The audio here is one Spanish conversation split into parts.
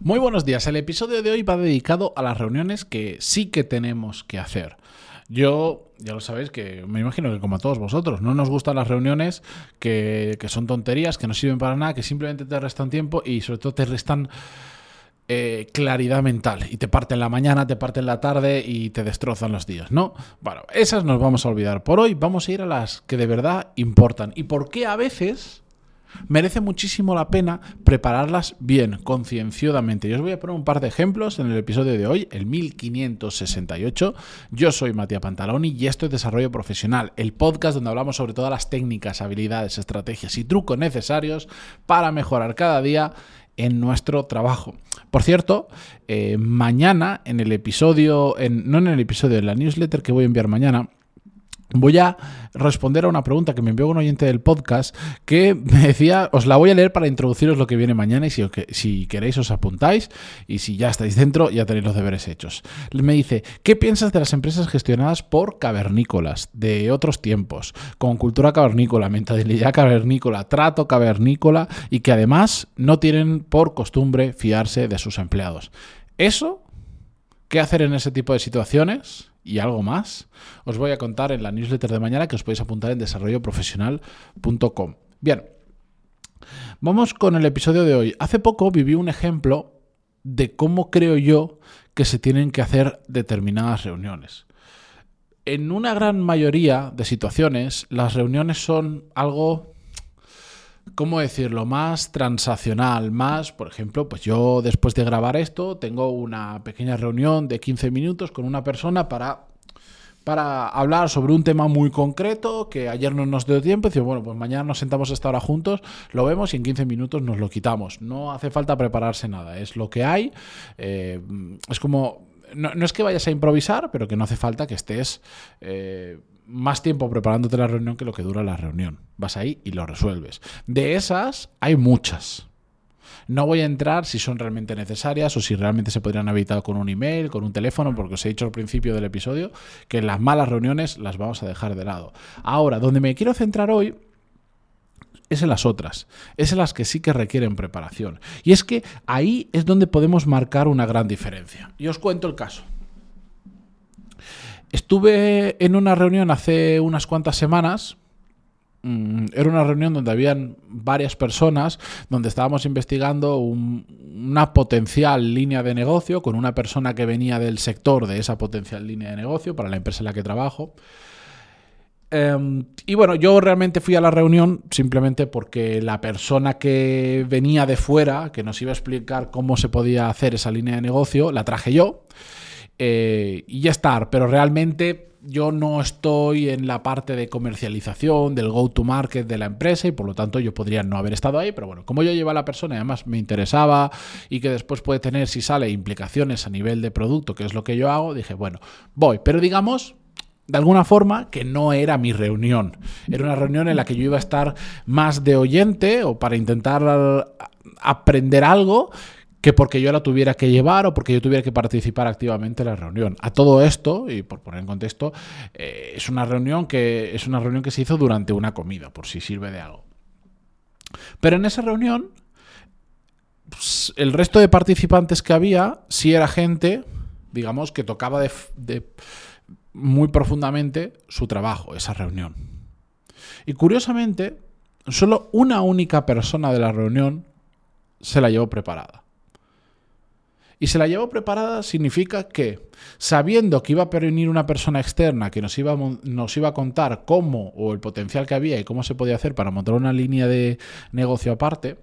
Muy buenos días. El episodio de hoy va dedicado a las reuniones que sí que tenemos que hacer. Yo, ya lo sabéis, que me imagino que como a todos vosotros, no nos gustan las reuniones que, son tonterías, que no sirven para nada, que simplemente te restan tiempo y sobre todo te restan eh, claridad mental y te parten la mañana, te parten la tarde y te destrozan los días, ¿no? Bueno, esas nos vamos a olvidar. Por hoy vamos a ir a las que de verdad importan y por qué a veces merece muchísimo la pena prepararlas bien, concienciadamente. Yo os voy a poner un par de ejemplos en el episodio de hoy, el 1568. Yo soy Matías Pantaloni y esto es Desarrollo Profesional, el podcast donde hablamos sobre todas las técnicas, habilidades, estrategias y trucos necesarios para mejorar cada día en nuestro trabajo. Por cierto, eh, mañana en el episodio, en, no en el episodio, en la newsletter que voy a enviar mañana, Voy a responder a una pregunta que me envió un oyente del podcast que me decía, os la voy a leer para introduciros lo que viene mañana y si, queréis os apuntáis y si ya estáis dentro ya tenéis los deberes hechos. Me dice, ¿qué piensas de las empresas gestionadas por cavernícolas de otros tiempos, con cultura cavernícola, mentalidad cavernícola, trato cavernícola y que además no tienen por costumbre fiarse de sus empleados? Eso, ¿qué hacer en ese tipo de situaciones? Y algo más, os voy a contar en la newsletter de mañana que os podéis apuntar en desarrolloprofesional.com. Bien, vamos con el episodio de hoy. Hace poco viví un ejemplo de cómo creo yo que se tienen que hacer determinadas reuniones. En una gran mayoría de situaciones, las reuniones son algo ¿cómo decirlo? Más transaccional, más, por ejemplo, pues yo después de grabar esto tengo una pequeña reunión de 15 minutos con una persona para para hablar sobre un tema muy concreto que ayer no nos dio tiempo. Y bueno, pues mañana nos sentamos a esta hora juntos, lo vemos y en 15 minutos nos lo quitamos. No hace falta prepararse nada, es lo que hay. Eh, es como, no, es que vayas a improvisar, pero que no hace falta que estés... Eh, más tiempo preparándote la reunión que lo que dura la reunión. Vas ahí y lo resuelves. De esas hay muchas. No voy a entrar si son realmente necesarias o si realmente se podrían evitar con un email, con un teléfono, porque os he dicho al principio del episodio que las malas reuniones las vamos a dejar de lado. Ahora, donde me quiero centrar hoy es en las otras, es en las que sí que requieren preparación. Y es que ahí es donde podemos marcar una gran diferencia. Y os cuento el caso. Estuve en una reunión hace unas cuantas semanas. Mm, era una reunión donde habían varias personas, donde estábamos investigando una potencial línea de negocio con una persona que venía del sector de esa potencial línea de negocio para la empresa en la que trabajo. Em, y bueno, yo realmente fui a la reunión simplemente porque la persona que venía de fuera, que nos iba a explicar cómo se podía hacer esa línea de negocio, la traje yo. Eh, y ya está, pero realmente yo no estoy en la parte de comercialización, del go-to-market de la empresa y por lo tanto yo podría no haber estado ahí, pero bueno, como yo llevo a la persona y además me interesaba y que después puede tener, si sale, implicaciones a nivel de producto, que es lo que yo hago, dije, bueno, voy, pero digamos... De alguna forma que no era mi reunión. Era una reunión en la que yo iba a estar más de oyente o para intentar aprender algo que porque yo la tuviera que llevar o porque yo tuviera que participar activamente en la reunión. A todo esto, y por poner en contexto, eh, es una reunión que es una reunión que se hizo durante una comida, por si sirve de algo. Pero en esa reunión, el resto de participantes que había, sí era gente, digamos, que tocaba muy profundamente su trabajo, esa reunión. Y curiosamente, solo una única persona de la reunión se la llevó preparada. Y se la llevó preparada significa que, sabiendo que iba a venir una persona externa que nos iba, a, nos iba a contar cómo o el potencial que había y cómo se podía hacer para montar una línea de negocio aparte,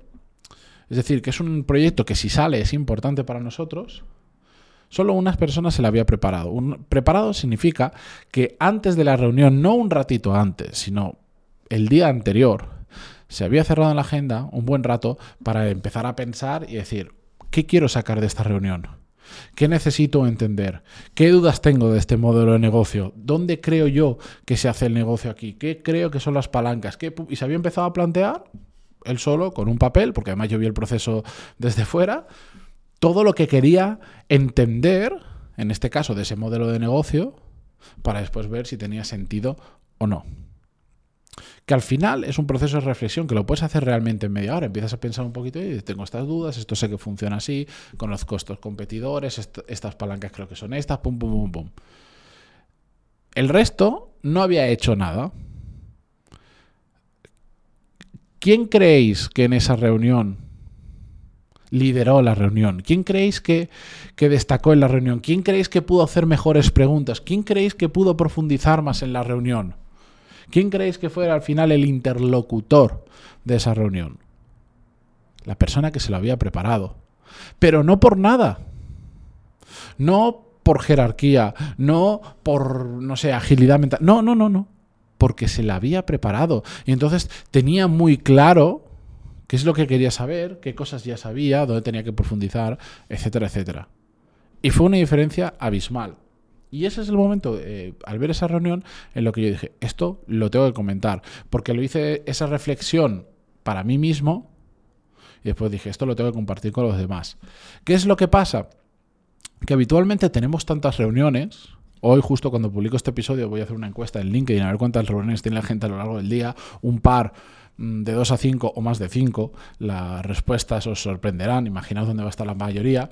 es decir, que es un proyecto que si sale es importante para nosotros, solo unas personas se la había preparado. Un, preparado significa que antes de la reunión, no un ratito antes, sino el día anterior, se había cerrado en la agenda un buen rato para empezar a pensar y decir, ¿Qué quiero sacar de esta reunión? ¿Qué necesito entender? ¿Qué dudas tengo de este modelo de negocio? ¿Dónde creo yo que se hace el negocio aquí? ¿Qué creo que son las palancas? Y se había empezado a plantear, él solo, con un papel, porque además yo vi el proceso desde fuera, todo lo que quería entender, en este caso de ese modelo de negocio, para después ver si tenía sentido o no. Que al final es un proceso de reflexión que lo puedes hacer realmente en media hora. Empiezas a pensar un poquito y tengo estas dudas, esto sé que funciona así, conozco estos competidores, estas palancas creo que son estas, pum, pum, pum, pum. El resto no había hecho nada. ¿Quién creéis que en esa reunión lideró la reunión? ¿Quién creéis que, que, destacó en la reunión? ¿Quién creéis que pudo hacer mejores preguntas? ¿Quién creéis que pudo profundizar más en la reunión? ¿Quién creéis que fuera al final el interlocutor de esa reunión? La persona que se lo había preparado. Pero no por nada. No por jerarquía, no por, no sé, agilidad mental. No, no, no, no. Porque se la había preparado. Y entonces tenía muy claro qué es lo que quería saber, qué cosas ya sabía, dónde tenía que profundizar, etcétera, etcétera. Y fue una diferencia abismal. Y ese es el momento, eh, al ver esa reunión, en lo que yo dije, esto lo tengo que comentar, porque lo hice esa reflexión para mí mismo y después dije, esto lo tengo que compartir con los demás. ¿Qué es lo que pasa? Que habitualmente tenemos tantas reuniones, Hoy, justo cuando publico este episodio, voy a hacer una encuesta en LinkedIn a ver cuántas reuniones tiene la gente a lo largo del día. Un par mm, de dos a cinco o más de cinco. Las respuestas os sorprenderán. Imaginaos dónde va a estar la mayoría.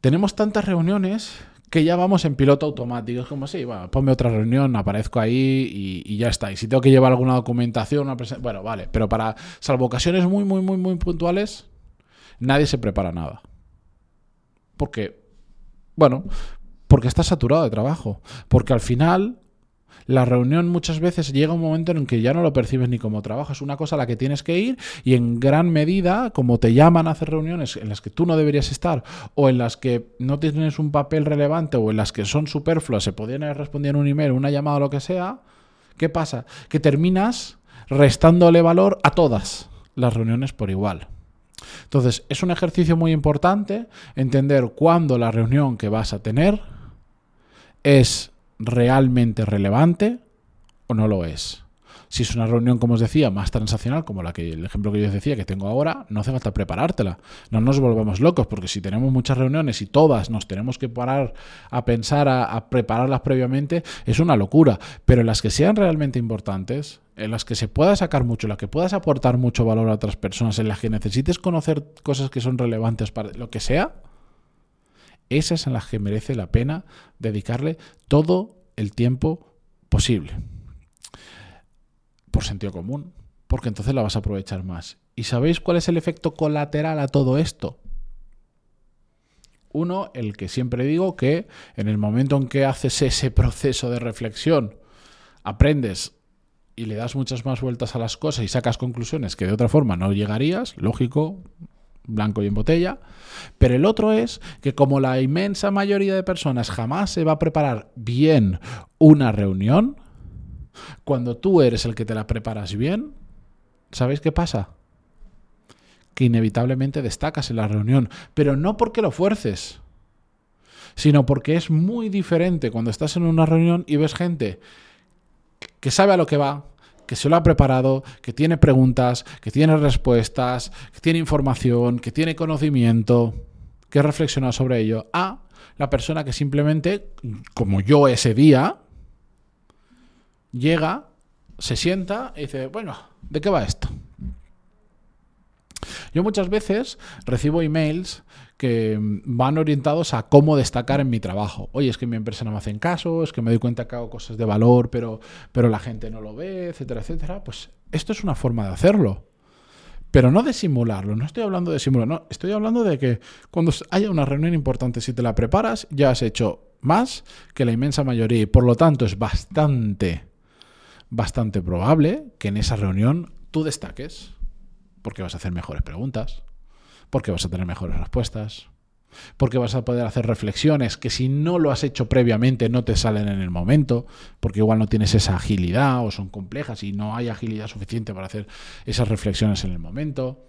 Tenemos tantas reuniones que ya vamos en piloto automático. Es como, sí, bueno, ponme otra reunión, aparezco ahí y, ya está. Y si tengo que llevar alguna documentación, una bueno, vale. Pero para, salvo ocasiones muy, muy, muy, muy puntuales, nadie se prepara nada. Porque, bueno, porque está saturado de trabajo. Porque al final la reunión muchas veces llega un momento en que ya no lo percibes ni como trabajo, es una cosa a la que tienes que ir y en gran medida, como te llaman a hacer reuniones en las que tú no deberías estar o en las que no tienes un papel relevante o en las que son superfluas, se podrían haber respondido en un email, una llamada o lo que sea, ¿qué pasa? Que terminas restándole valor a todas las reuniones por igual. Entonces, es un ejercicio muy importante entender cuándo la reunión que vas a tener es realmente relevante o no lo es. Si es una reunión, como os decía, más transaccional, como la que el ejemplo que yo os decía que tengo ahora, no hace falta preparártela. No nos volvamos locos, porque si tenemos muchas reuniones y todas nos tenemos que parar a pensar, a, prepararlas previamente, es una locura. Pero en las que sean realmente importantes, en las que se pueda sacar mucho, en las que puedas aportar mucho valor a otras personas, en las que necesites conocer cosas que son relevantes para lo que sea, esas en las que merece la pena dedicarle todo el tiempo posible. Por sentido común, porque entonces la vas a aprovechar más. ¿Y sabéis cuál es el efecto colateral a todo esto? Uno, el que siempre digo que en el momento en que haces ese proceso de reflexión, aprendes y le das muchas más vueltas a las cosas y sacas conclusiones que de otra forma no llegarías, lógico, blanco y en botella. Pero el otro es que como la inmensa mayoría de personas jamás se va a preparar bien una reunión, cuando tú eres el que te la preparas bien, ¿sabéis qué pasa? Que inevitablemente destacas en la reunión, pero no porque lo fuerces, sino porque es muy diferente cuando estás en una reunión y ves gente que sabe a lo que va, que se lo ha preparado, que tiene preguntas, que tiene respuestas, que tiene información, que tiene conocimiento, que reflexiona sobre ello, a la persona que simplemente, como yo ese día, llega, se sienta y dice, bueno, ¿de qué va esto? Yo muchas veces recibo emails que van orientados a cómo destacar en mi trabajo. Oye, es que mi empresa no me hacen caso, es que me doy cuenta que hago cosas de valor, pero, pero la gente no lo ve, etcétera, etcétera. Pues esto es una forma de hacerlo. Pero no de simularlo, no estoy hablando de simular, no, estoy hablando de que cuando haya una reunión importante, si te la preparas, ya has hecho más que la inmensa mayoría y por lo tanto es bastante, bastante probable que en esa reunión tú destaques, porque vas a hacer mejores preguntas, porque vas a tener mejores respuestas, porque vas a poder hacer reflexiones que si no lo has hecho previamente no te salen en el momento, porque igual no tienes esa agilidad o son complejas y no hay agilidad suficiente para hacer esas reflexiones en el momento,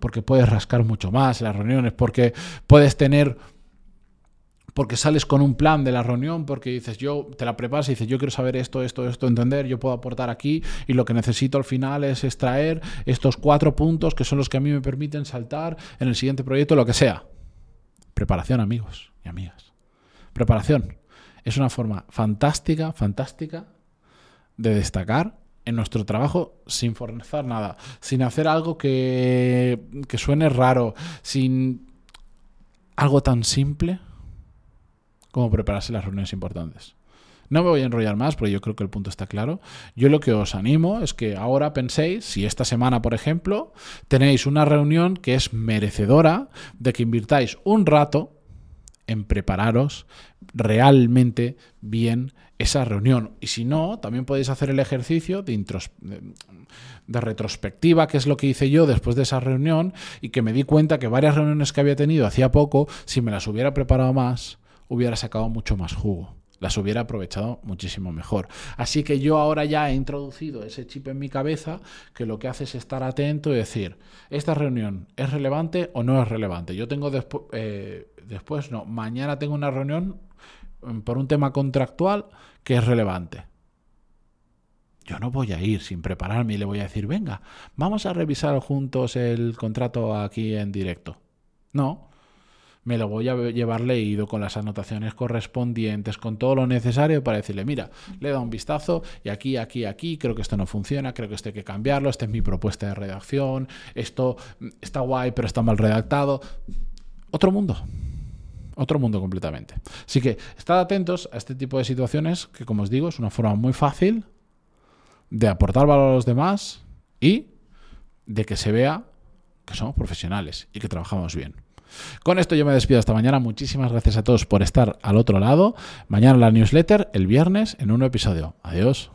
porque puedes rascar mucho más las reuniones, porque puedes tener porque sales con un plan de la reunión, porque dices, yo te la preparas y dices, yo quiero saber esto, esto, esto, entender, yo puedo aportar aquí y lo que necesito al final es extraer estos cuatro puntos que son los que a mí me permiten saltar en el siguiente proyecto, lo que sea. Preparación, amigos y amigas. Preparación. Es una forma fantástica, fantástica de destacar en nuestro trabajo sin forzar nada, sin hacer algo que, que suene raro, sin algo tan simple como prepararse las reuniones importantes. No me voy a enrollar más porque yo creo que el punto está claro. Yo lo que os animo es que ahora penséis si esta semana, por ejemplo, tenéis una reunión que es merecedora de que invirtáis un rato en prepararos realmente bien esa reunión. Y si no, también podéis hacer el ejercicio de, de, retrospectiva, que es lo que hice yo después de esa reunión, y que me di cuenta que varias reuniones que había tenido hacía poco, si me las hubiera preparado más, hubiera sacado mucho más jugo las hubiera aprovechado muchísimo mejor. Así que yo ahora ya he introducido ese chip en mi cabeza que lo que hace es estar atento y decir, ¿esta reunión es relevante o no es relevante? Yo tengo después, eh, después no, mañana tengo una reunión mm, por un tema contractual que es relevante. Yo no voy a ir sin prepararme y le voy a decir, venga, vamos a revisar juntos el contrato aquí en directo. No, me lo voy a llevar leído con las anotaciones correspondientes, con todo lo necesario para decirle, mira, le dado un vistazo y aquí, aquí, aquí, creo que esto no funciona, creo que esto hay que cambiarlo, esta es mi propuesta de redacción, esto está guay pero está mal redactado. Otro mundo. Otro mundo completamente. Así que estad atentos a este tipo de situaciones que, como os digo, es una forma muy fácil de aportar valor a los demás y de que se vea que somos profesionales y que trabajamos bien. Con esto yo me despido hasta mañana. Muchísimas gracias a todos por estar al otro lado. Mañana la newsletter, el viernes, en un nuevo episodio. Adiós.